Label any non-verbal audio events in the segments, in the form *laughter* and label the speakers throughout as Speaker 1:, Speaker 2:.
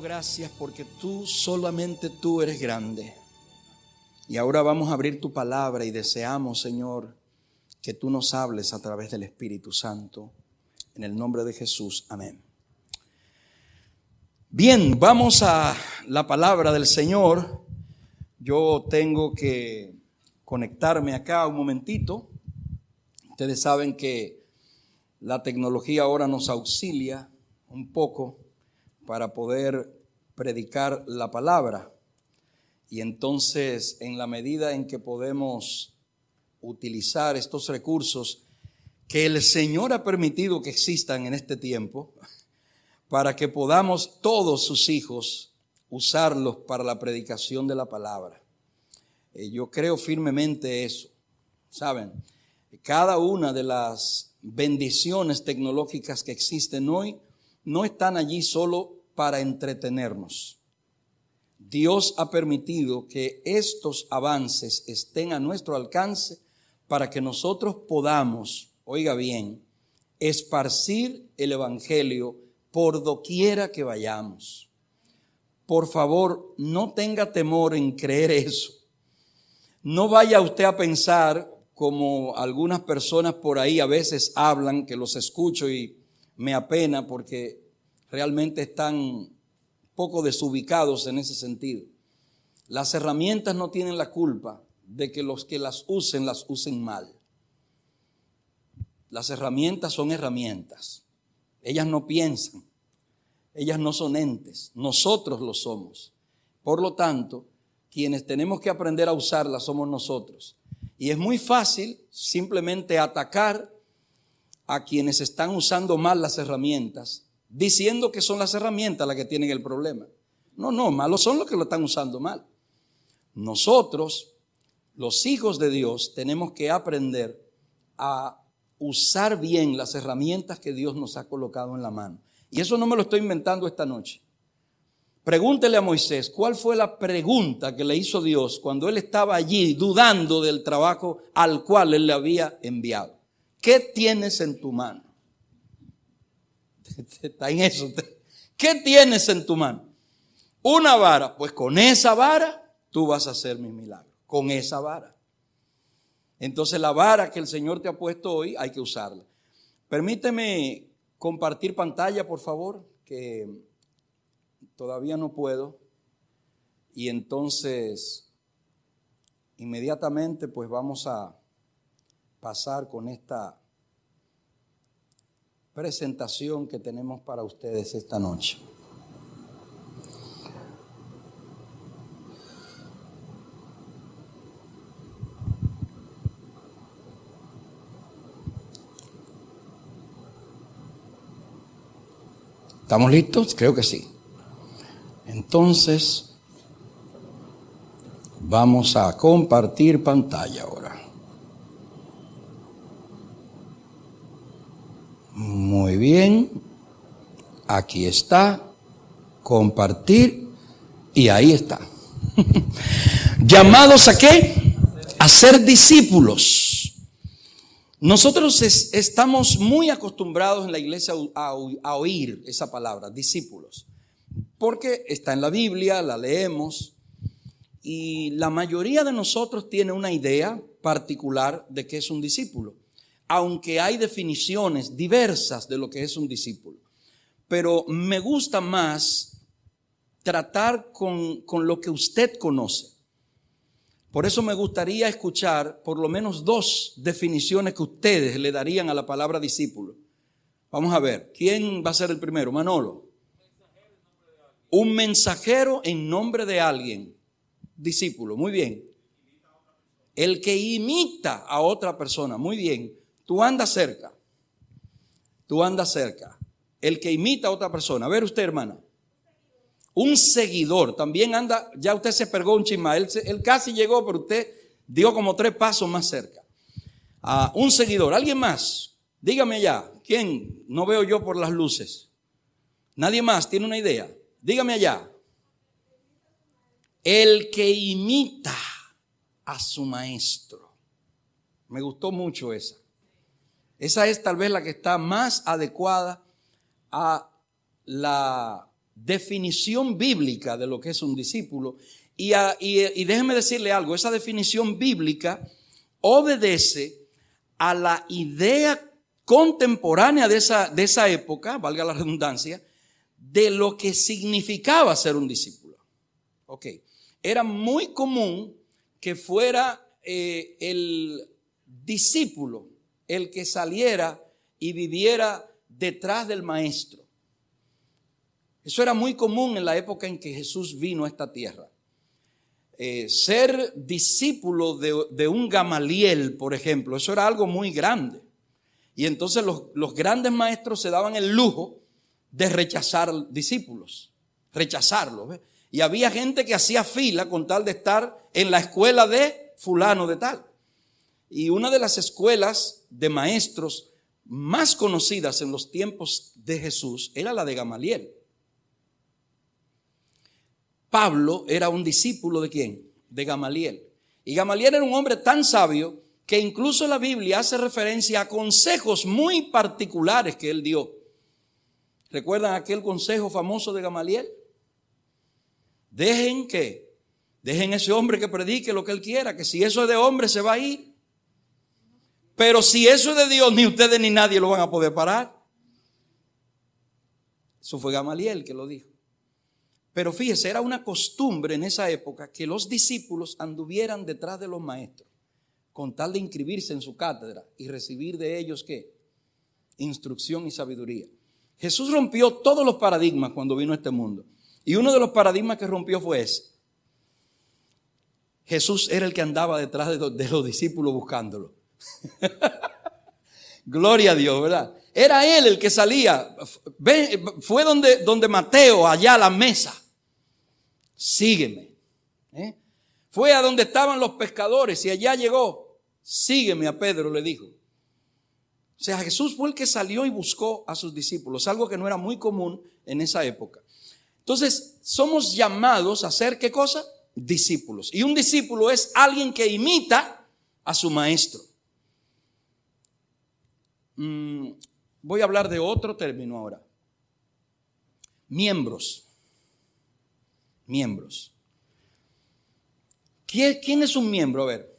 Speaker 1: Gracias porque tú, solamente tú eres grande. Y ahora vamos a abrir tu palabra y deseamos, Señor, que tú nos hables a través del Espíritu Santo. En el nombre de Jesús, amén. Bien, vamos a la palabra del Señor. Yo tengo que conectarme acá un momentito. Ustedes saben que la tecnología ahora nos auxilia un poco para poder predicar la palabra. Y entonces, en la medida en que podemos utilizar estos recursos que el Señor ha permitido que existan en este tiempo, para que podamos todos sus hijos usarlos para la predicación de la palabra. Eh, yo creo firmemente eso. ¿Saben? Cada una de las bendiciones tecnológicas que existen hoy no están allí solo para entretenernos. Dios ha permitido que estos avances estén a nuestro alcance para que nosotros podamos, oiga bien, esparcir el Evangelio por doquiera que vayamos. Por favor, no tenga temor en creer eso. No vaya usted a pensar como algunas personas por ahí a veces hablan, que los escucho y me apena porque realmente están poco desubicados en ese sentido. Las herramientas no tienen la culpa de que los que las usen las usen mal. Las herramientas son herramientas. Ellas no piensan. Ellas no son entes. Nosotros lo somos. Por lo tanto, quienes tenemos que aprender a usarlas somos nosotros. Y es muy fácil simplemente atacar a quienes están usando mal las herramientas diciendo que son las herramientas las que tienen el problema. No, no, malos son los que lo están usando mal. Nosotros, los hijos de Dios, tenemos que aprender a usar bien las herramientas que Dios nos ha colocado en la mano. Y eso no me lo estoy inventando esta noche. Pregúntele a Moisés cuál fue la pregunta que le hizo Dios cuando él estaba allí dudando del trabajo al cual él le había enviado. ¿Qué tienes en tu mano? *laughs* Está en eso. ¿Qué tienes en tu mano? Una vara. Pues con esa vara tú vas a hacer mi milagro. Con esa vara. Entonces la vara que el Señor te ha puesto hoy hay que usarla. Permíteme compartir pantalla, por favor, que todavía no puedo. Y entonces, inmediatamente, pues vamos a pasar con esta presentación que tenemos para ustedes esta noche. ¿Estamos listos? Creo que sí. Entonces, vamos a compartir pantalla ahora. Muy bien. Aquí está. Compartir. Y ahí está. *laughs* ¿Llamados a qué? A ser discípulos. Nosotros estamos muy acostumbrados en la iglesia a, a oír esa palabra, discípulos. Porque está en la Biblia, la leemos. Y la mayoría de nosotros tiene una idea particular de qué es un discípulo aunque hay definiciones diversas de lo que es un discípulo. Pero me gusta más tratar con, lo que usted conoce. Por eso me gustaría escuchar por lo menos dos definiciones que ustedes le darían a la palabra discípulo. Vamos a ver, ¿quién va a ser el primero? Manolo. Un mensajero en nombre de alguien. Discípulo, muy bien. El que imita a otra persona, muy bien. Tú andas cerca. Tú andas cerca. El que imita a otra persona. A ver usted, hermana. Un seguidor. También anda, ya usted se pergó un chisma. Él, casi llegó, pero usted dio como tres pasos más cerca. un seguidor. ¿Alguien más? Dígame ya. ¿Quién? No veo yo por las luces. Nadie más tiene una idea. Dígame allá. El que imita a su maestro. Me gustó mucho esa. Esa es tal vez la que está más adecuada a la definición bíblica de lo que es un discípulo. Y, déjeme decirle algo, esa definición bíblica obedece a la idea contemporánea de esa, de esa época, valga la redundancia, de lo que significaba ser un discípulo. Ok, era muy común que fuera eh, el discípulo el que saliera y viviera detrás del maestro. Eso era muy común en la época en que Jesús vino a esta tierra. Eh, ser discípulo de, un Gamaliel, por ejemplo, eso era algo muy grande. Y entonces los, los grandes maestros se daban el lujo de rechazar discípulos, rechazarlos. Y había gente que hacía fila con tal de estar en la escuela de fulano de tal. Y una de las escuelas de maestros más conocidas en los tiempos de Jesús era la de Gamaliel. Pablo era un discípulo de quién? De Gamaliel. Y Gamaliel era un hombre tan sabio que incluso la Biblia hace referencia a consejos muy particulares que él dio. ¿Recuerdan aquel consejo famoso de Gamaliel? Dejen que, dejen ese hombre que predique lo que él quiera, que si eso es de hombre se va a ir. Pero si eso es de Dios, ni ustedes ni nadie lo van a poder parar. Eso fue Gamaliel que lo dijo. Pero fíjese, era una costumbre en esa época que los discípulos anduvieran detrás de los maestros, con tal de inscribirse en su cátedra y recibir de ellos qué? Instrucción y sabiduría. Jesús rompió todos los paradigmas cuando vino a este mundo. Y uno de los paradigmas que rompió fue ese. Jesús era el que andaba detrás de los, discípulos buscándolo. *laughs* Gloria a Dios, ¿verdad? Era él el que salía. Fue donde, donde Mateo, allá a la mesa. Sígueme. ¿eh? Fue a donde estaban los pescadores y allá llegó. Sígueme a Pedro, le dijo. O sea, Jesús fue el que salió y buscó a sus discípulos, algo que no era muy común en esa época. Entonces, somos llamados a ser qué cosa? Discípulos. Y un discípulo es alguien que imita a su maestro. Mm, voy a hablar de otro término ahora. Miembros. Miembros. ¿Quién es un miembro? A ver,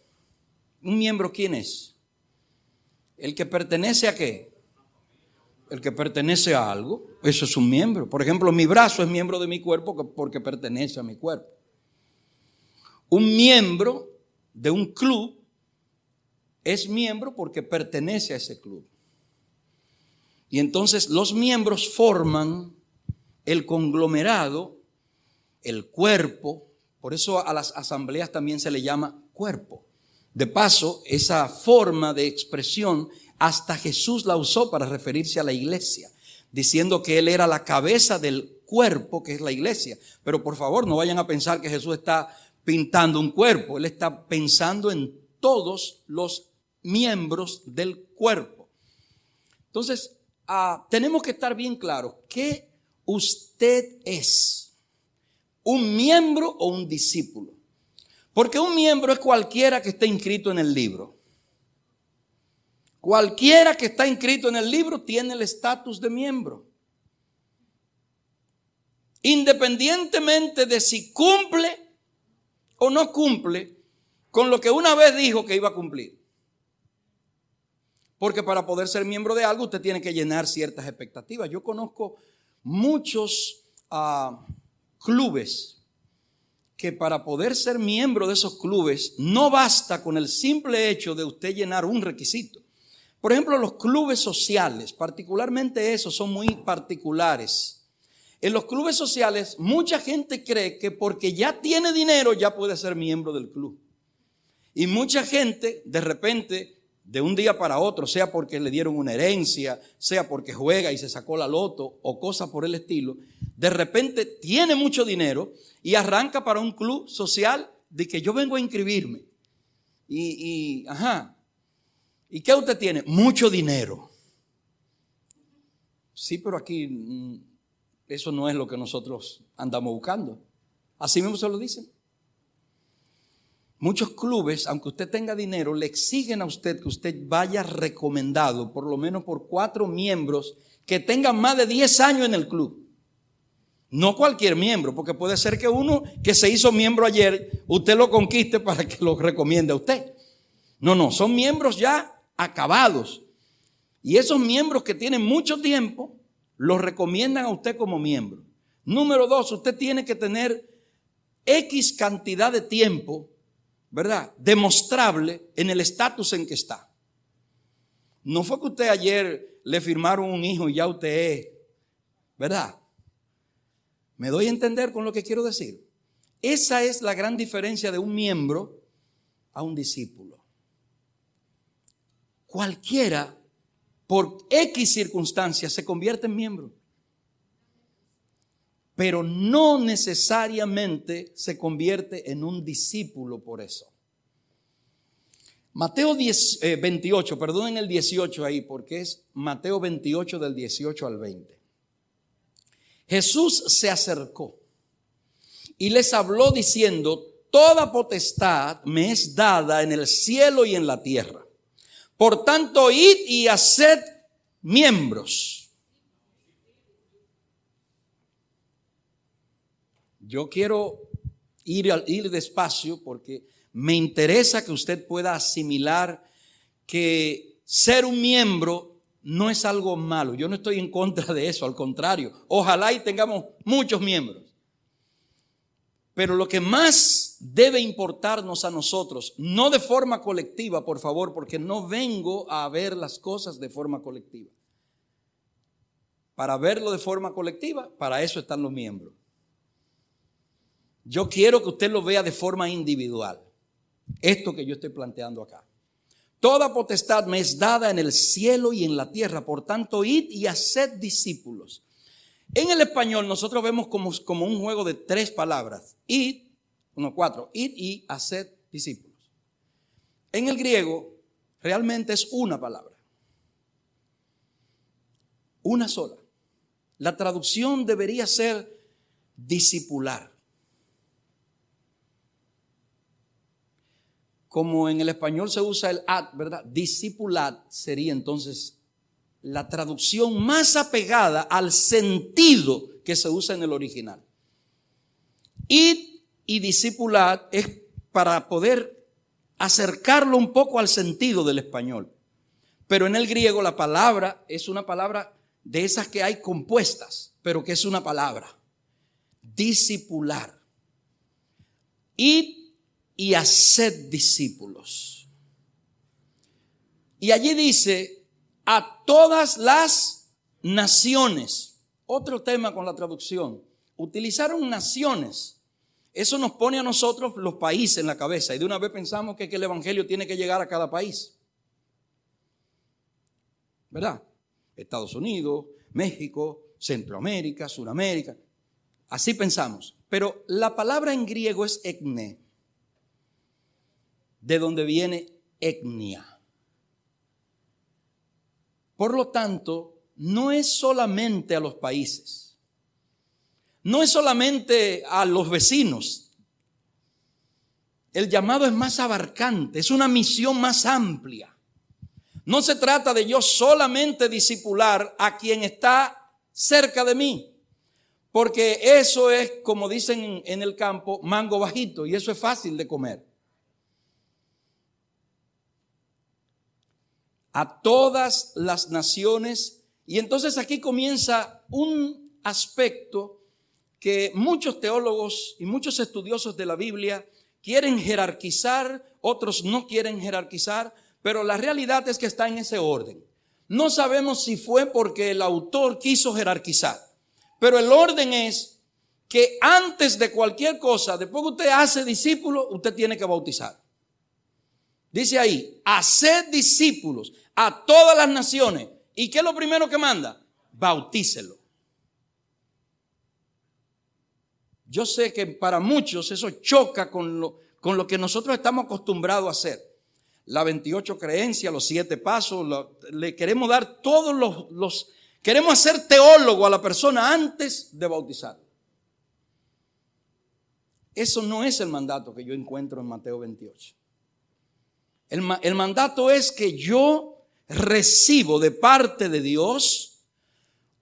Speaker 1: ¿un miembro quién es? El que pertenece a qué? El que pertenece a algo, eso es un miembro. Por ejemplo, mi brazo es miembro de mi cuerpo porque pertenece a mi cuerpo. Un miembro de un club es miembro porque pertenece a ese club. Y entonces los miembros forman el conglomerado, el cuerpo, por eso a las asambleas también se le llama cuerpo. De paso, esa forma de expresión hasta Jesús la usó para referirse a la iglesia, diciendo que Él era la cabeza del cuerpo, que es la iglesia. Pero por favor, no vayan a pensar que Jesús está pintando un cuerpo, Él está pensando en todos los miembros del cuerpo. Entonces, ah, tenemos que estar bien claros que usted es un miembro o un discípulo. Porque un miembro es cualquiera que esté inscrito en el libro. Cualquiera que está inscrito en el libro tiene el estatus de miembro. Independientemente de si cumple o no cumple con lo que una vez dijo que iba a cumplir. Porque para poder ser miembro de algo usted tiene que llenar ciertas expectativas. Yo conozco muchos ah, clubes que para poder ser miembro de esos clubes no basta con el simple hecho de usted llenar un requisito. Por ejemplo, los clubes sociales, particularmente esos, son muy particulares. En los clubes sociales, mucha gente cree que porque ya tiene dinero ya puede ser miembro del club. Y mucha gente, de repente, de un día para otro, sea porque le dieron una herencia, sea porque juega y se sacó la loto o cosas por el estilo, de repente tiene mucho dinero y arranca para un club social de que yo vengo a inscribirme. Y, y, ajá, ¿y qué usted tiene? Mucho dinero. Sí, pero aquí mm, eso no es lo que nosotros andamos buscando. Así mismo se lo dicen. Muchos clubes, aunque usted tenga dinero, le exigen a usted que usted vaya recomendado por lo menos por cuatro miembros que tengan más de 10 años en el club. No cualquier miembro, porque puede ser que uno que se hizo miembro ayer, usted lo conquiste *laughs* para que lo recomiende a usted. No, no, son miembros ya acabados. Y esos miembros que tienen mucho tiempo, los recomiendan a usted como miembro. Número dos, usted tiene que tener X cantidad de tiempo, ¿verdad? Demostrable en el estatus en que está. No fue que usted ayer le firmaron un hijo y ya usted es, ¿verdad? ¿Me doy a entender con lo que quiero decir? Esa es la gran diferencia de un miembro a un discípulo. Cualquiera, por X circunstancias, se convierte en miembro. Pero no necesariamente se convierte en un discípulo por eso. Mateo 10, 28, eh, perdonen el 18 ahí, porque es Mateo 28 del 18 al 20. Jesús se acercó y les habló diciendo, toda potestad me es dada en el cielo y en la tierra. Por tanto, id y haced miembros. Yo quiero ir, ir despacio porque me interesa que usted pueda asimilar que ser un miembro no es algo malo. Yo no estoy en contra de eso, al contrario. Ojalá y tengamos muchos miembros. Pero lo que más debe importarnos a nosotros, no de forma colectiva, por favor, porque no vengo a ver las cosas de forma colectiva. Para verlo de forma colectiva, para eso están los miembros. Yo quiero que usted lo vea de forma individual. Esto que yo estoy planteando acá. Toda potestad me es dada en el cielo y en la tierra. Por tanto, id y haced discípulos. En el español nosotros vemos como, como un juego de tres palabras. Id, uno, cuatro. Id y haced discípulos. En el griego realmente es una palabra. Una sola. La traducción debería ser discipular. Como en el español se usa el ad, ¿verdad? Discipulad sería entonces la traducción más apegada al sentido que se usa en el original. Id y discipulad es para poder acercarlo un poco al sentido del español. Pero en el griego la palabra es una palabra de esas que hay compuestas, pero que es una palabra. Discipular. Id y haced discípulos. Y allí dice, a todas las naciones. Otro tema con la traducción. Utilizaron naciones. Eso nos pone a nosotros los países en la cabeza y de una vez pensamos que, el Evangelio tiene que llegar a cada país. ¿Verdad? Estados Unidos, México, Centroamérica, Sudamérica. Así pensamos. Pero la palabra en griego es etne de donde viene etnia. Por lo tanto, no es solamente a los países, no es solamente a los vecinos. El llamado es más abarcante, es una misión más amplia. No se trata de yo solamente disipular a quien está cerca de mí, porque eso es, como dicen en el campo, mango bajito y eso es fácil de comer. A todas las naciones. Y entonces aquí comienza un aspecto que muchos teólogos y muchos estudiosos de la Biblia quieren jerarquizar, otros no quieren jerarquizar, pero la realidad es que está en ese orden. No sabemos si fue porque el autor quiso jerarquizar, pero el orden es que antes de cualquier cosa, después que usted hace discípulo, usted tiene que bautizar. Dice ahí, haced discípulos a todas las naciones. ¿Y qué es lo primero que manda? Bautícelo. Yo sé que para muchos eso choca con lo, con lo que nosotros estamos acostumbrados a hacer. La 28 creencias, los siete pasos, le queremos dar todos los, los, queremos hacer teólogo a la persona antes de bautizar. Eso no es el mandato que yo encuentro en Mateo 28. El, mandato es que yo recibo de parte de Dios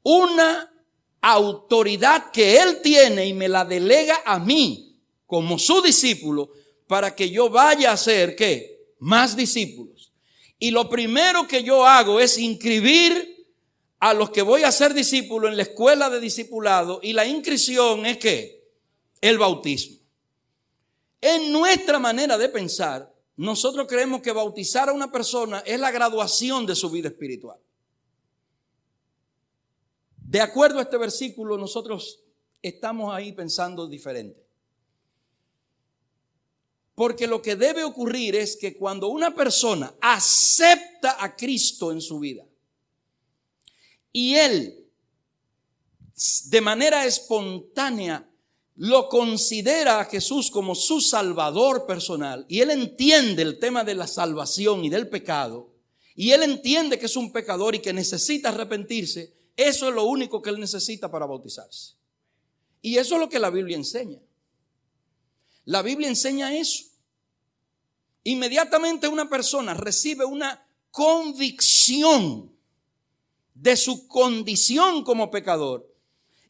Speaker 1: una autoridad que Él tiene y me la delega a mí como su discípulo para que yo vaya a hacer, ¿qué? Más discípulos. Y lo primero que yo hago es inscribir a los que voy a ser discípulos en la escuela de discipulado y la inscripción es que el bautismo. En nuestra manera de pensar, nosotros creemos que bautizar a una persona es la graduación de su vida espiritual. De acuerdo a este versículo, nosotros estamos ahí pensando diferente. Porque lo que debe ocurrir es que cuando una persona acepta a Cristo en su vida y él de manera espontánea lo considera a Jesús como su salvador personal y él entiende el tema de la salvación y del pecado y él entiende que es un pecador y que necesita arrepentirse, eso es lo único que él necesita para bautizarse. Y eso es lo que la Biblia enseña. La Biblia enseña eso. Inmediatamente una persona recibe una convicción de su condición como pecador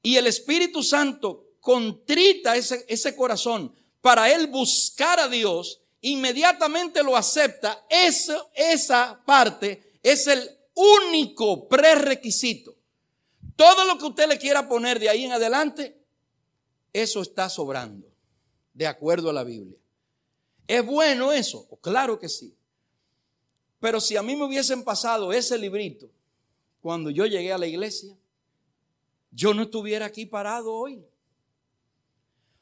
Speaker 1: y el Espíritu Santo contrita ese, ese corazón para él buscar a Dios, inmediatamente lo acepta. Esa parte es el único prerequisito todo lo que usted le quiera poner de ahí en adelante, eso está sobrando, de acuerdo a la Biblia. ¿Es bueno eso? Claro que sí. Pero si a mí me hubiesen pasado ese librito cuando yo llegué a la iglesia, yo no estuviera aquí parado hoy.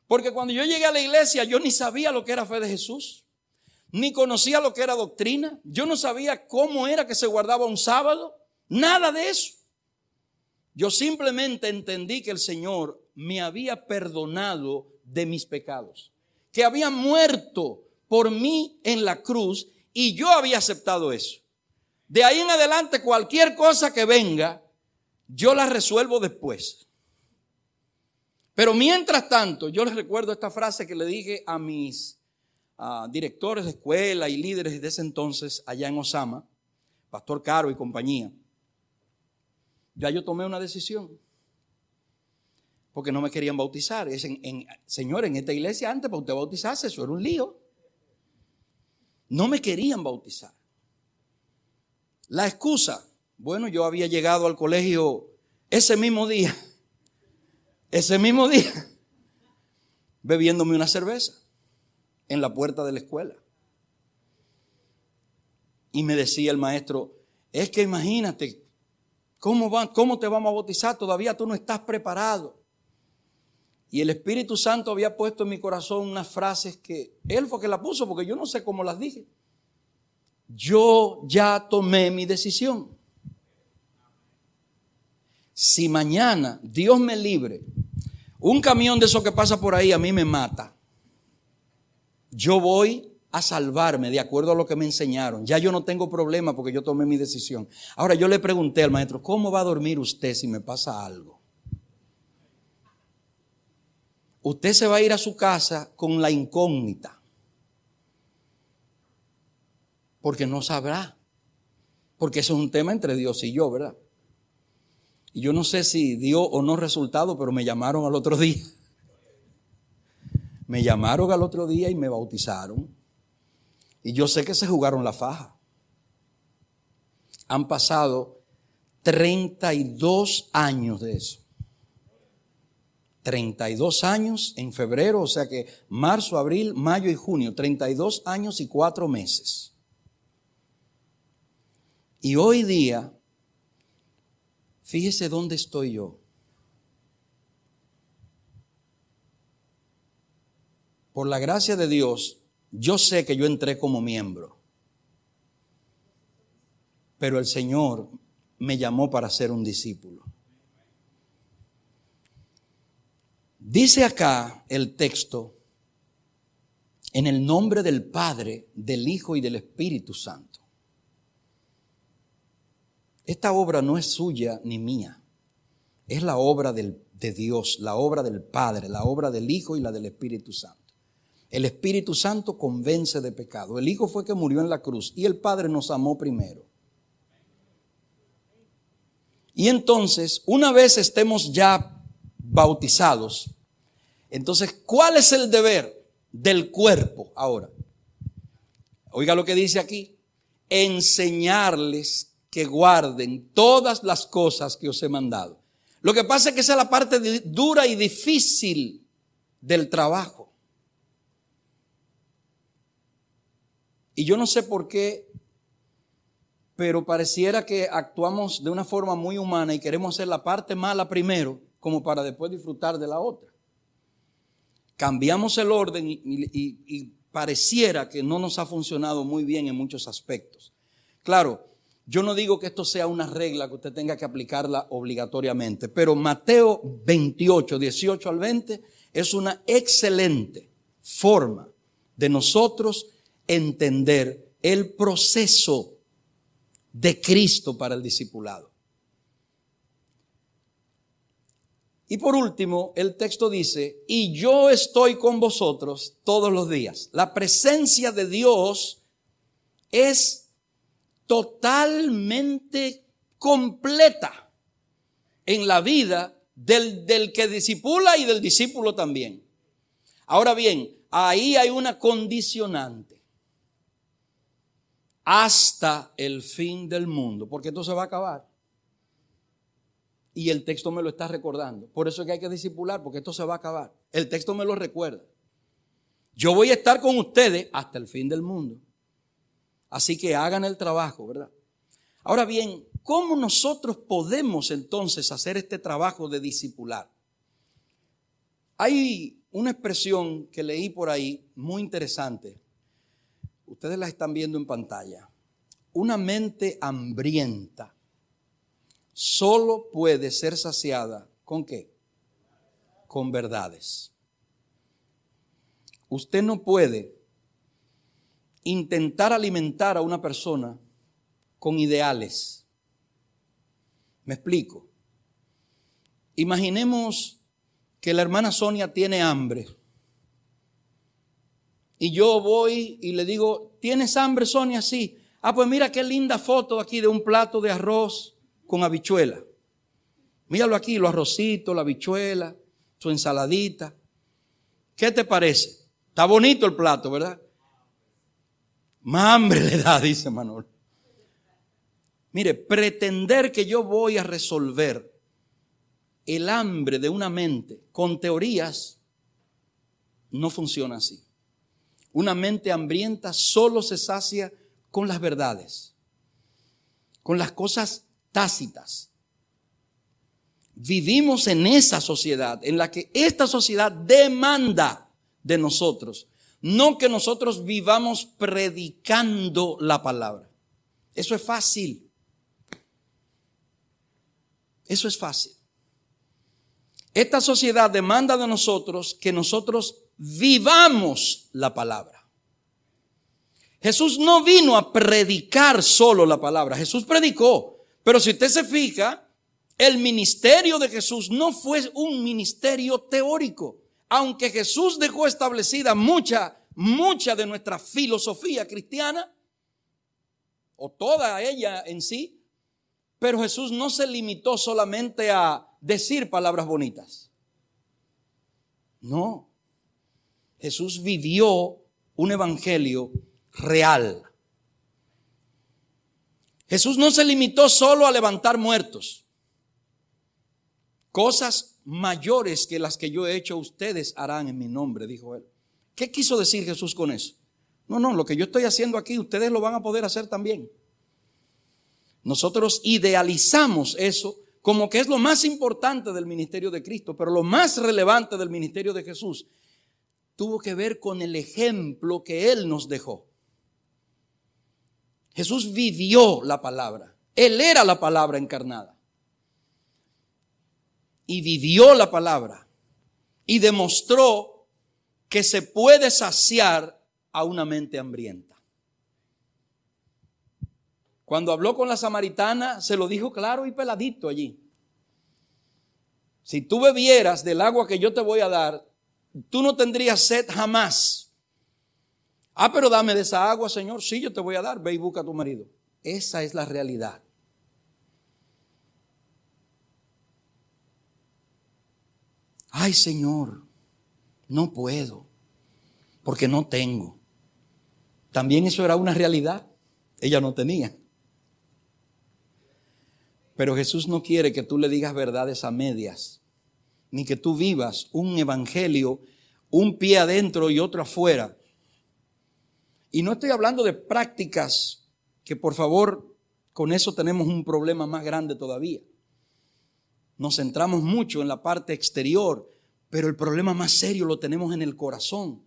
Speaker 1: Porque cuando yo llegué a la iglesia, yo ni sabía lo que era fe de Jesús, ni conocía lo que era doctrina, yo no sabía cómo era que se guardaba un sábado, nada de eso. Yo simplemente entendí que el Señor me había perdonado de mis pecados, que había muerto por mí en la cruz y yo había aceptado eso. De ahí en adelante cualquier cosa que venga, yo la resuelvo después. Pero mientras tanto, yo les recuerdo esta frase que le dije a mis directores de escuela y líderes de ese entonces allá en Osama, Pastor Caro y compañía. Ya yo tomé una decisión. Porque no me querían bautizar. Es en, señor, en esta iglesia antes para usted bautizarse, eso era un lío. No me querían bautizar. La excusa, bueno, yo había llegado al colegio ese mismo día, ese mismo día, bebiéndome una cerveza en la puerta de la escuela. Y me decía el maestro, es que imagínate, ¿Cómo, ¿Cómo te vamos a bautizar? Todavía tú no estás preparado. Y el Espíritu Santo había puesto en mi corazón unas frases que Él fue que la puso, porque yo no sé cómo las dije. Yo ya tomé mi decisión. Si mañana Dios me libre, un camión de esos que pasa por ahí a mí me mata, yo voy a salvarme de acuerdo a lo que me enseñaron. Ya yo no tengo problema porque yo tomé mi decisión. Ahora yo le pregunté al maestro, ¿cómo va a dormir usted si me pasa algo? Usted se va a ir a su casa con la incógnita. Porque no sabrá. Porque eso es un tema entre Dios y yo, ¿verdad? Y yo no sé si dio o no resultado, pero me llamaron al otro *laughs* día. Me llamaron al otro día y me bautizaron. Y yo sé que se jugaron la faja. Han pasado 32 años de eso. 32 años en febrero, o sea que marzo, abril, mayo y junio, 32 años y 4 meses. Y hoy día, fíjese dónde estoy yo. Por la gracia de Dios, yo sé que yo entré como miembro, pero el Señor me llamó para ser un discípulo. Dice acá el texto, en el nombre del Padre, del Hijo y del Espíritu Santo. Esta obra no es suya ni mía, es la obra de Dios, la obra del Padre, la obra del Hijo y la del Espíritu Santo. El Espíritu Santo convence de pecado. El Hijo fue que murió en la cruz y el Padre nos amó primero. Y entonces, una vez estemos ya bautizados. Entonces, ¿cuál es el deber del cuerpo ahora? Oiga lo que dice aquí. Enseñarles que guarden todas las cosas que os he mandado. Lo que pasa es que esa es la parte dura y difícil del trabajo. Y yo no sé por qué, pero pareciera que actuamos de una forma muy humana y queremos hacer la parte mala primero, como para después disfrutar de la otra. Cambiamos el orden y, pareciera que no nos ha funcionado muy bien en muchos aspectos. Claro, yo no digo que esto sea una regla que usted tenga que aplicarla obligatoriamente, pero Mateo 28, 18 al 20 es una excelente forma de nosotros entender el proceso de Cristo para el discipulado. Y por último, el texto dice, y yo estoy con vosotros todos los días. La presencia de Dios es totalmente completa en la vida del, del que disipula y del discípulo también. Ahora bien, ahí hay una condicionante. Hasta el fin del mundo, porque esto se va a acabar. Y el texto me lo está recordando. Por eso es que hay que disipular, porque esto se va a acabar. El texto me lo recuerda. Yo voy a estar con ustedes hasta el fin del mundo. Así que hagan el trabajo, ¿verdad? Ahora bien, ¿cómo nosotros podemos entonces hacer este trabajo de discipular? Hay una expresión que leí por ahí muy interesante. Ustedes la están viendo en pantalla. Una mente hambrienta solo puede ser saciada con qué? Con verdades. Usted no puede intentar alimentar a una persona con ideales. Me explico. Imaginemos que la hermana Sonia tiene hambre. Y yo voy y le digo, ¿tienes hambre, Sonia? Sí. Ah, pues mira qué linda foto aquí de un plato de arroz con habichuela. Míralo aquí, los arrocitos, la habichuela, su ensaladita. ¿Qué te parece? Está bonito el plato, ¿verdad? Más hambre le da, dice Manuel. Mire, pretender que yo voy a resolver el hambre de una mente con teorías no funciona así. Una mente hambrienta solo se sacia con las verdades, con las cosas tácitas. Vivimos en esa sociedad en la que esta sociedad demanda de nosotros, no que nosotros vivamos predicando la palabra. Eso es fácil. Eso es fácil. Esta sociedad demanda de nosotros que nosotros vivamos la palabra. Jesús no vino a predicar solo la palabra, Jesús predicó, pero si usted se fija, el ministerio de Jesús no fue un ministerio teórico. Aunque Jesús dejó establecida mucha, mucha de nuestra filosofía cristiana, o toda ella en sí, pero Jesús no se limitó solamente a decir palabras bonitas. No. Jesús vivió un evangelio real. Jesús no se limitó solo a levantar muertos. Cosas mayores que las que yo he hecho ustedes harán en mi nombre, dijo él. ¿Qué quiso decir Jesús con eso? No, no, lo que yo estoy haciendo aquí, ustedes lo van a poder hacer también. Nosotros idealizamos eso como que es lo más importante del ministerio de Cristo, pero lo más relevante del ministerio de Jesús tuvo que ver con el ejemplo que Él nos dejó. Jesús vivió la palabra. Él era la palabra encarnada. Y vivió la palabra. Y demostró que se puede saciar a una mente hambrienta. Cuando habló con la samaritana, se lo dijo claro y peladito allí. Si tú bebieras del agua que yo te voy a dar, tú no tendrías sed jamás. Ah, pero dame de esa agua, Señor. Sí, yo te voy a dar. Ve y busca a tu marido. Esa es la realidad. Ay Señor, no puedo, porque no tengo. También eso era una realidad. Ella no tenía. Pero Jesús no quiere que tú le digas verdades a medias, ni que tú vivas un evangelio, un pie adentro y otro afuera. Y no estoy hablando de prácticas que por favor con eso tenemos un problema más grande todavía. Nos centramos mucho en la parte exterior, pero el problema más serio lo tenemos en el corazón.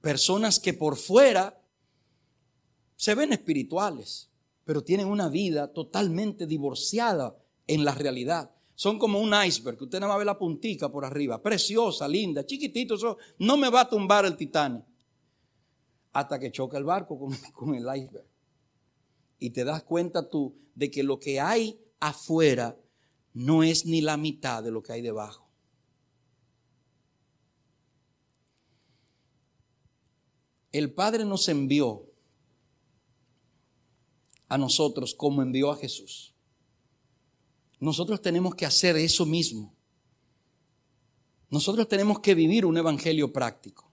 Speaker 1: Personas que por fuera se ven espirituales, pero tienen una vida totalmente divorciada en la realidad. Son como un iceberg, usted no va a ver la puntica por arriba, preciosa, linda, chiquitito, eso no me va a tumbar el Titanic. Hasta que choca el barco con, *laughs* con el iceberg. Y te das cuenta tú de que lo que hay afuera no es ni la mitad de lo que hay debajo. El Padre nos envió a nosotros como envió a Jesús. Nosotros tenemos que hacer eso mismo. Nosotros tenemos que vivir un evangelio práctico.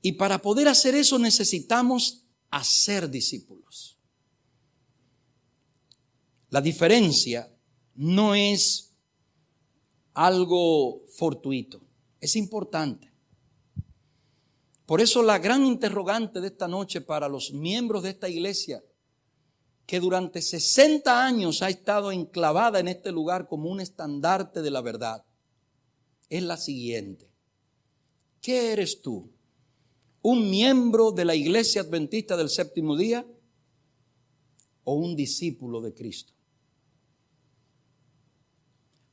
Speaker 1: Y para poder hacer eso necesitamos hacer discípulos. La diferencia no es algo fortuito, es importante. Por eso la gran interrogante de esta noche para los miembros de esta iglesia, que durante 60 años ha estado enclavada en este lugar como un estandarte de la verdad, es la siguiente. ¿Qué eres tú? ¿Un miembro de la iglesia adventista del séptimo día o un discípulo de Cristo?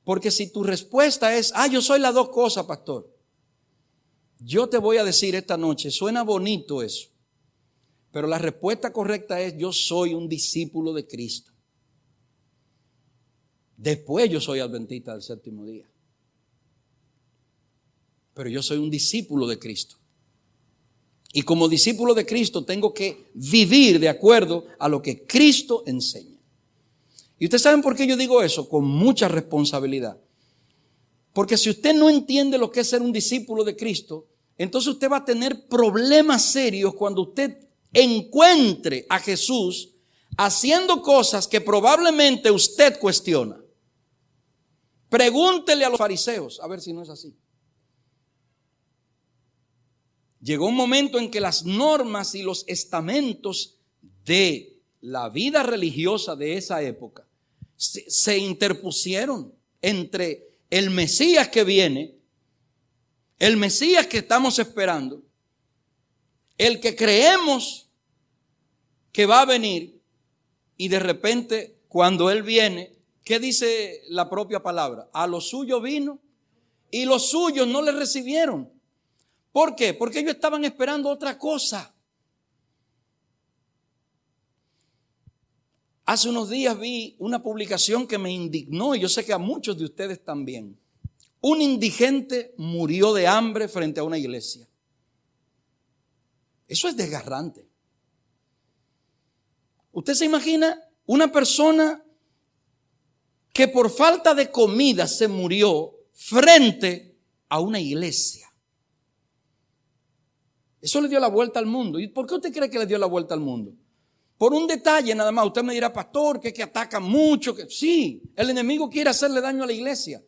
Speaker 1: Porque si tu respuesta es, ah, yo soy las dos cosas, pastor. Yo te voy a decir esta noche, suena bonito eso, pero la respuesta correcta es, yo soy un discípulo de Cristo. Después yo soy adventista del séptimo día. Pero yo soy un discípulo de Cristo. Y como discípulo de Cristo tengo que vivir de acuerdo a lo que Cristo enseña. Y ustedes saben por qué yo digo eso, con mucha responsabilidad. Porque si usted no entiende lo que es ser un discípulo de Cristo, entonces usted va a tener problemas serios cuando usted encuentre a Jesús haciendo cosas que probablemente usted cuestiona. Pregúntele a los fariseos a ver si no es así. Llegó un momento en que las normas y los estamentos de la vida religiosa de esa época se, interpusieron entre el Mesías que viene el Mesías que estamos esperando, el que creemos que va a venir y de repente cuando Él viene, ¿qué dice la propia palabra? A lo suyo vino y los suyos no le recibieron. ¿Por qué? Porque ellos estaban esperando otra cosa. Hace unos días vi una publicación que me indignó y yo sé que a muchos de ustedes también. Un indigente murió de hambre frente a una iglesia. Eso es desgarrante. ¿Usted se imagina una persona que por falta de comida se murió frente a una iglesia? Eso le dio la vuelta al mundo. ¿Y por qué usted cree que le dio la vuelta al mundo? Por un detalle nada más. Usted me dirá, pastor, que, que ataca mucho. Que... Sí, el enemigo quiere hacerle daño a la iglesia.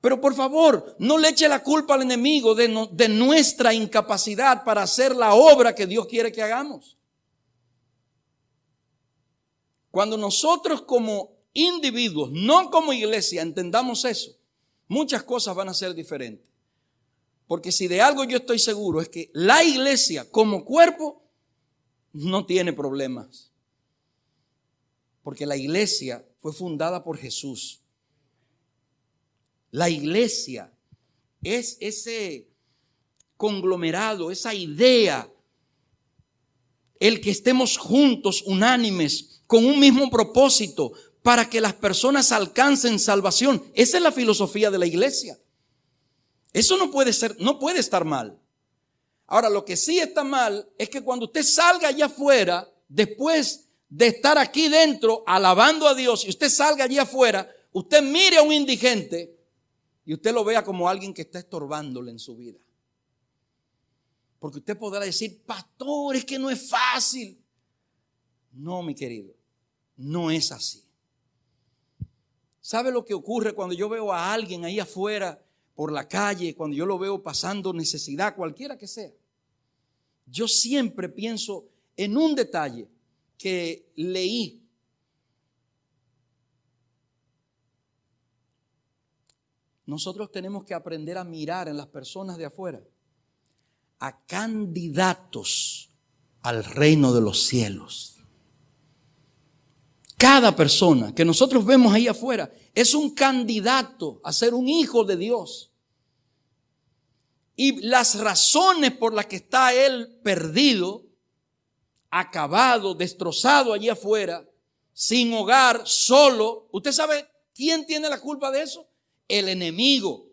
Speaker 1: Pero por favor, no le eche la culpa al enemigo de, de, nuestra incapacidad para hacer la obra que Dios quiere que hagamos. Cuando nosotros como individuos, no como iglesia, entendamos eso, muchas cosas van a ser diferentes. Porque si de algo yo estoy seguro es que la iglesia como cuerpo no tiene problemas. Porque la iglesia fue fundada por Jesús. La iglesia es ese conglomerado, esa idea, el que estemos juntos, unánimes, con un mismo propósito, para que las personas alcancen salvación. Esa es la filosofía de la iglesia. Eso no puede ser, no puede estar mal. Ahora, lo que sí está mal es que cuando usted salga allá afuera, después de estar aquí dentro alabando a Dios, y usted salga allá afuera usted mire a un indigente y usted lo vea como alguien que está estorbándole en su vida. Porque usted podrá decir, pastor, es que no es fácil. No, mi querido, no es así. ¿Sabe lo que ocurre cuando yo veo a alguien ahí afuera por la calle, cuando yo lo veo pasando necesidad, cualquiera que sea? Yo siempre pienso en un detalle que leí. Nosotros tenemos que aprender a mirar en las personas de afuera a candidatos al reino de los cielos. Cada persona que nosotros vemos ahí afuera es un candidato a ser un hijo de Dios. Y las razones por las que está él perdido, acabado, destrozado allí afuera, sin hogar, solo, ¿usted sabe quién tiene la culpa de eso? El enemigo.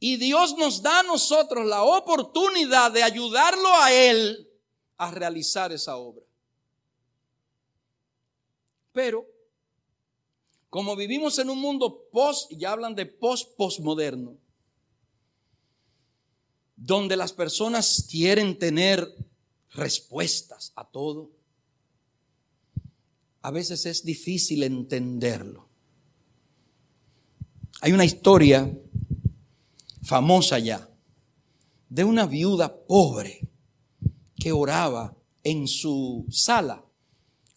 Speaker 1: Y Dios nos da a nosotros la oportunidad de ayudarlo a Él a realizar esa obra. Pero, como vivimos en un mundo post, ya hablan de post-postmoderno, donde las personas quieren tener respuestas a todo, a veces es difícil entenderlo. Hay una historia famosa ya, de una viuda pobre que oraba en su sala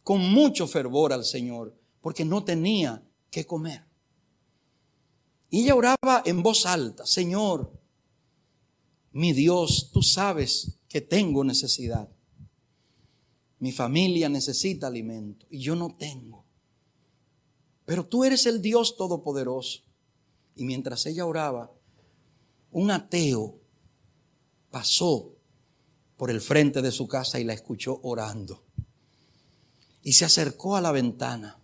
Speaker 1: con mucho fervor al Señor, porque no tenía que comer. Y ella oraba en voz alta, Señor, mi Dios, tú sabes que tengo necesidad. Mi familia necesita alimento y yo no tengo. Pero tú eres el Dios todopoderoso. Y mientras ella oraba, un ateo pasó por el frente de su casa y la escuchó orando. Y se acercó a la ventana.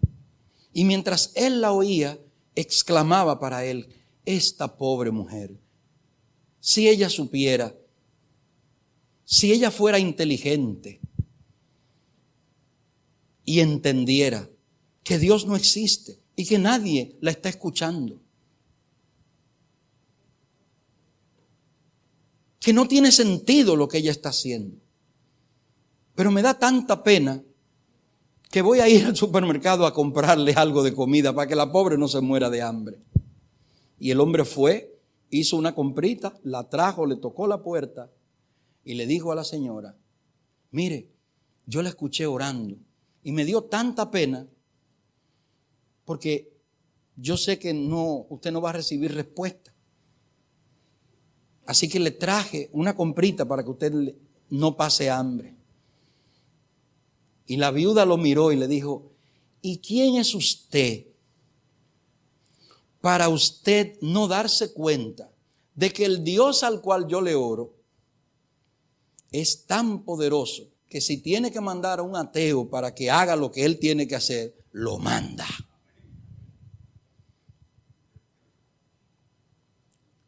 Speaker 1: Y mientras él la oía, exclamaba para él, esta pobre mujer, si ella supiera, si ella fuera inteligente y entendiera que Dios no existe y que nadie la está escuchando, que no tiene sentido lo que ella está haciendo. Pero me da tanta pena que voy a ir al supermercado a comprarle algo de comida para que la pobre no se muera de hambre. Y el hombre fue, hizo una comprita, la trajo, le tocó la puerta y le dijo a la señora, mire, yo la escuché orando y me dio tanta pena porque yo sé que no, usted no va a recibir respuesta. Así que le traje una comprita para que usted no pase hambre. Y la viuda lo miró y le dijo, ¿y quién es usted para usted no darse cuenta de que el Dios al cual yo le oro es tan poderoso que si tiene que mandar a un ateo para que haga lo que él tiene que hacer, lo manda?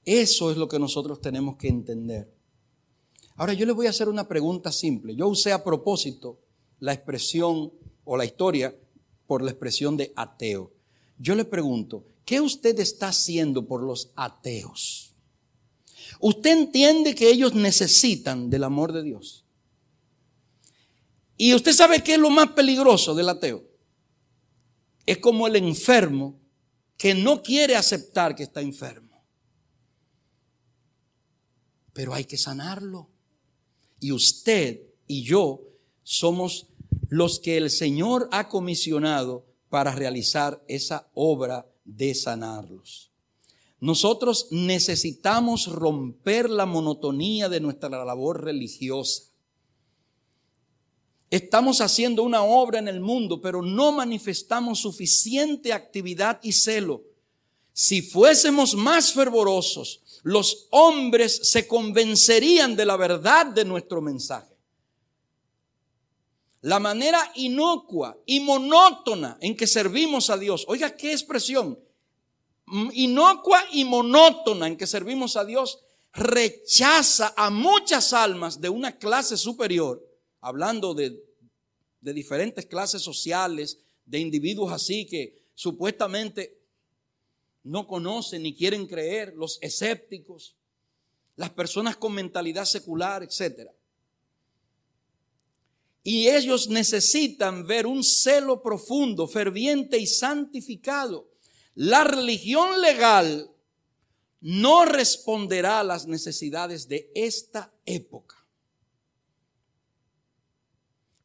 Speaker 1: Eso es lo que nosotros tenemos que entender. Ahora yo les voy a hacer una pregunta simple. Yo usé a propósito la expresión o la historia por la expresión de ateo. Yo le pregunto, ¿qué usted está haciendo por los ateos? Usted entiende que ellos necesitan del amor de Dios. Y usted sabe qué es lo más peligroso del ateo. Es como el enfermo que no quiere aceptar que está enfermo pero hay que sanarlo. Y usted y yo somos los que el Señor ha comisionado para realizar esa obra de sanarlos. Nosotros necesitamos romper la monotonía de nuestra labor religiosa. Estamos haciendo una obra en el mundo, pero no manifestamos suficiente actividad y celo. Si fuésemos más fervorosos, los hombres se convencerían de la verdad de nuestro mensaje. La manera inocua y monótona en que servimos a Dios. Oiga, qué expresión. Inocua y monótona en que servimos a Dios rechaza a muchas almas de una clase superior, hablando de, de diferentes clases sociales, de individuos así que supuestamente no conocen ni quieren creer, los escépticos, las personas con mentalidad secular, etc. Y ellos necesitan ver un celo profundo, ferviente y santificado. La religión legal no responderá a las necesidades de esta época.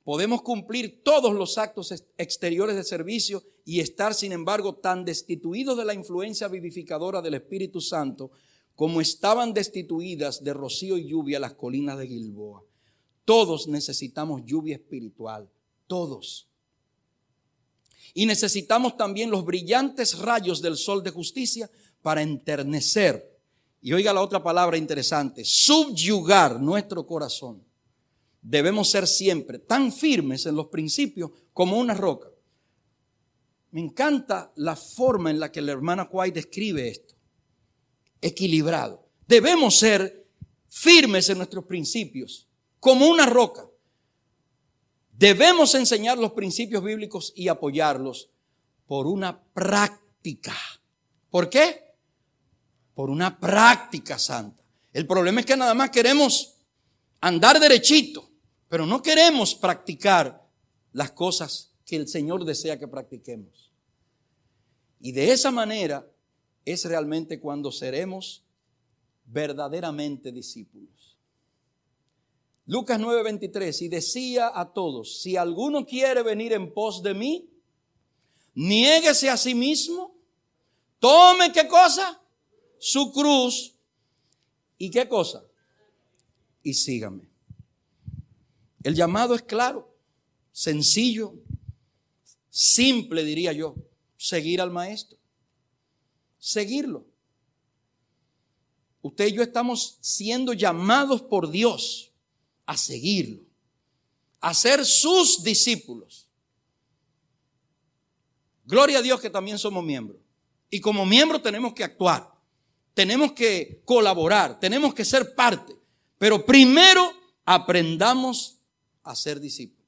Speaker 1: Podemos cumplir todos los actos exteriores de servicio y estar, sin embargo, tan destituidos de la influencia vivificadora del Espíritu Santo como estaban destituidas de rocío y lluvia las colinas de Gilboa. Todos necesitamos lluvia espiritual, todos. Y necesitamos también los brillantes rayos del sol de justicia para enternecer. Y oiga la otra palabra interesante, subyugar nuestro corazón debemos ser siempre tan firmes en los principios como una roca. Me encanta la forma en la que la hermana White describe esto. Equilibrado. Debemos ser firmes en nuestros principios, como una roca. Debemos enseñar los principios bíblicos y apoyarlos por una práctica. ¿Por qué? Por una práctica santa. El problema es que nada más queremos andar derechito pero no queremos practicar las cosas que el Señor desea que practiquemos. Y de esa manera es realmente cuando seremos verdaderamente discípulos. Lucas 9:23, y decía a todos, si alguno quiere venir en pos de mí, niéguese a sí mismo, tome qué cosa? Su cruz. ¿Y qué cosa? Y sígame. El llamado es claro, sencillo, simple, diría yo, seguir al maestro, seguirlo. Usted y yo estamos siendo llamados por Dios a seguirlo, a ser sus discípulos. Gloria a Dios que también somos miembros. Y como miembros tenemos que actuar, tenemos que colaborar, tenemos que ser parte. Pero primero aprendamos a ser discípulos.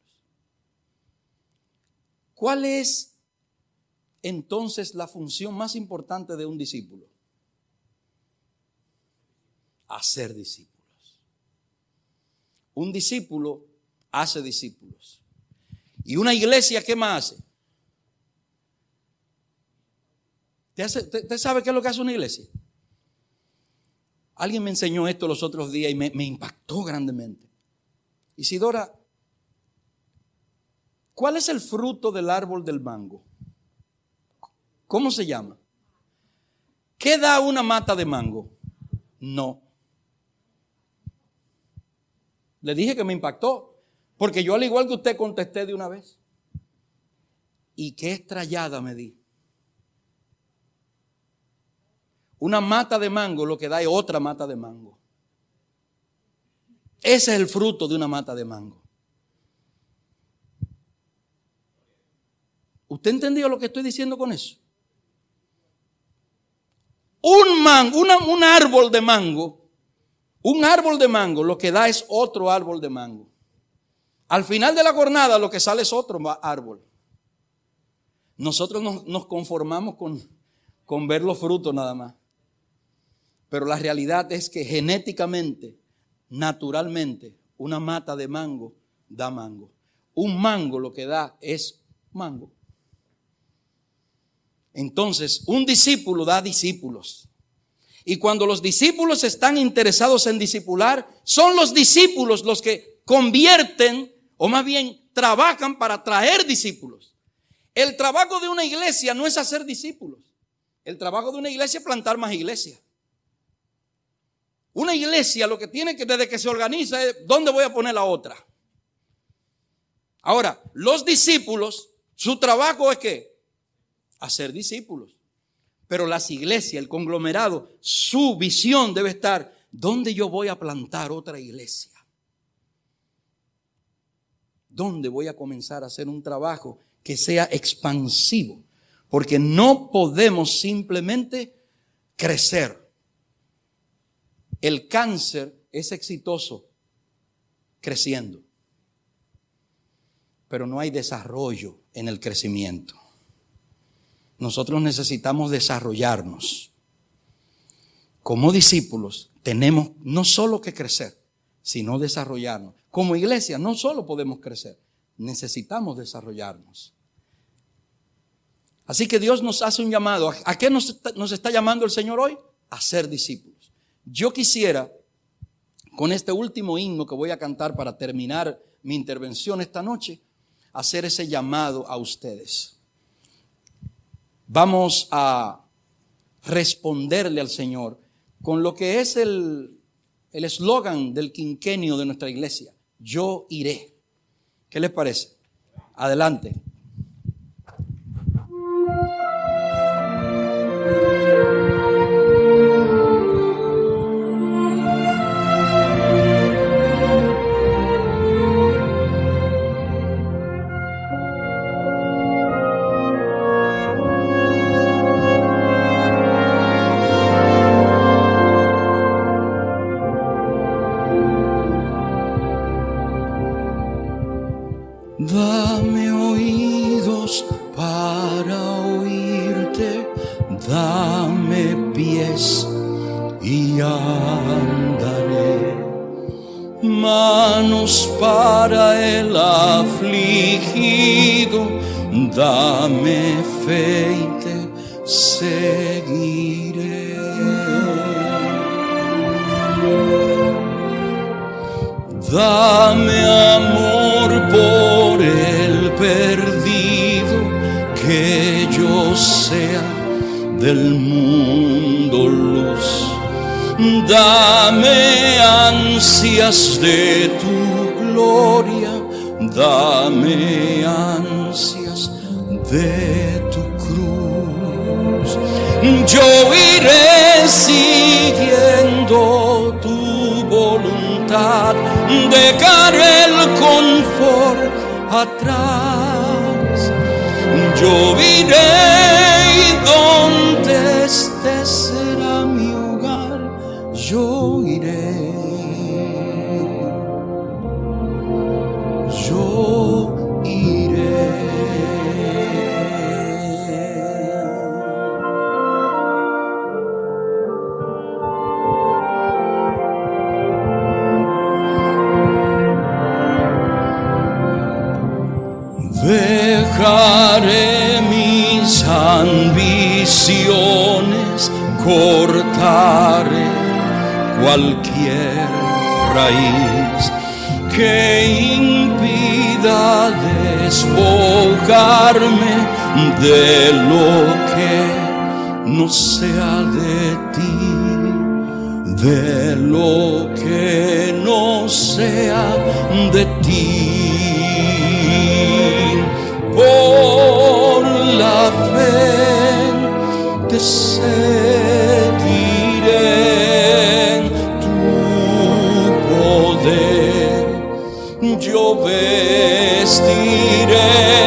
Speaker 1: ¿Cuál es entonces la función más importante de un discípulo? Hacer discípulos. Un discípulo hace discípulos. ¿Y una iglesia qué más hace? ¿Usted sabe qué es lo que hace una iglesia? Alguien me enseñó esto los otros días y me, impactó grandemente. Isidora, ¿Cuál es el fruto del árbol del mango? ¿Cómo se llama? ¿Qué da una mata de mango? No. Le dije que me impactó, porque yo al igual que usted contesté de una vez. Y qué estrellada me di. Una mata de mango lo que da es otra mata de mango. Ese es el fruto de una mata de mango. ¿Usted entendió lo que estoy diciendo con eso? Un mango, un árbol de mango, un árbol de mango lo que da es otro árbol de mango. Al final de la jornada lo que sale es otro árbol. Nosotros nos, conformamos con, con ver los frutos nada más. Pero la realidad es que genéticamente, naturalmente, una mata de mango da mango. Un mango lo que da es mango. Entonces, un discípulo da discípulos. Y cuando los discípulos están interesados en discipular, son los discípulos los que convierten, o más bien trabajan para traer discípulos. El trabajo de una iglesia no es hacer discípulos. El trabajo de una iglesia es plantar más iglesias. Una iglesia lo que tiene que, desde que se organiza, es dónde voy a poner la otra. Ahora, los discípulos, su trabajo es que a ser discípulos. Pero las iglesias, el conglomerado, su visión debe estar, ¿dónde yo voy a plantar otra iglesia? ¿Dónde voy a comenzar a hacer un trabajo que sea expansivo? Porque no podemos simplemente crecer. El cáncer es exitoso creciendo, pero no hay desarrollo en el crecimiento. Nosotros necesitamos desarrollarnos. Como discípulos tenemos no solo que crecer, sino desarrollarnos. Como iglesia no solo podemos crecer, necesitamos desarrollarnos. Así que Dios nos hace un llamado. ¿A qué nos está, nos está llamando el Señor hoy? A ser discípulos. Yo quisiera, con este último himno que voy a cantar para terminar mi intervención esta noche, hacer ese llamado a ustedes. Vamos a responderle al Señor con lo que es el eslogan del quinquenio de nuestra iglesia. Yo iré. ¿Qué les parece? Adelante. Dame oídos para oírte, dame pies y andaré. Manos para el afligido, dame fe y te seguiré. Dame de tu gloria, dame ansias de tu cruz. Yo iré siguiendo tu voluntad, dejaré el confort atrás. Yo iré cualquier raíz que impida despojarme de lo que no sea de ti, de lo que no sea de ti. Por la fe te atrás.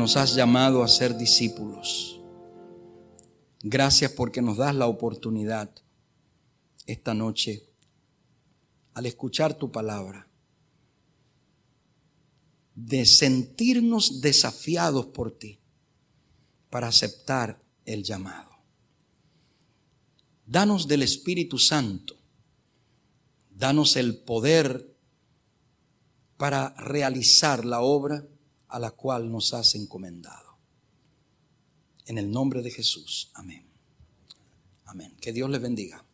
Speaker 1: Nos has llamado a ser discípulos. Gracias porque nos das la oportunidad esta noche al escuchar tu palabra de sentirnos desafiados por ti para aceptar el llamado. Danos del Espíritu Santo, danos el poder para realizar la obra a la cual nos has encomendado. En el nombre de Jesús. Amén. Amén. Que Dios les bendiga.